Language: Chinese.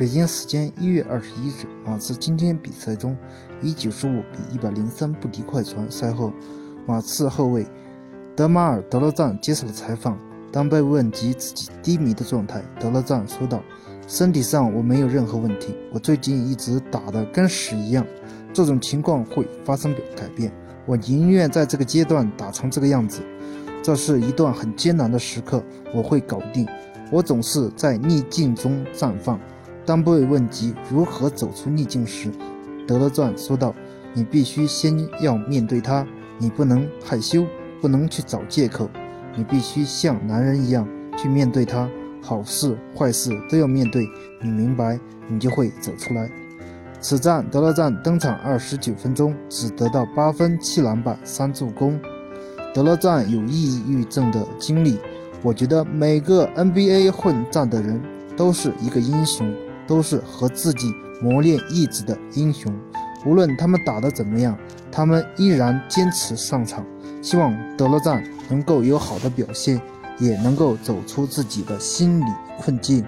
北京时间一月二十一日，马刺今天比赛中以九十五比一百零三不敌快船。赛后，马刺后卫德马尔·德罗赞接受了采访。当被问及自己低迷的状态，德罗赞说道：“身体上我没有任何问题，我最近一直打得跟屎一样。这种情况会发生改变，我宁愿在这个阶段打成这个样子。这是一段很艰难的时刻，我会搞定。我总是在逆境中绽放。”当被问及如何走出逆境时，德勒赞说道：“你必须先要面对它，你不能害羞，不能去找借口，你必须像男人一样去面对它，好事坏事都要面对。你明白，你就会走出来。”此战，德勒赞登场二十九分钟，只得到八分、七篮板、三助攻。德勒赞有抑郁症的经历，我觉得每个 NBA 混战的人都是一个英雄。都是和自己磨练意志的英雄，无论他们打得怎么样，他们依然坚持上场。希望德罗赞能够有好的表现，也能够走出自己的心理困境。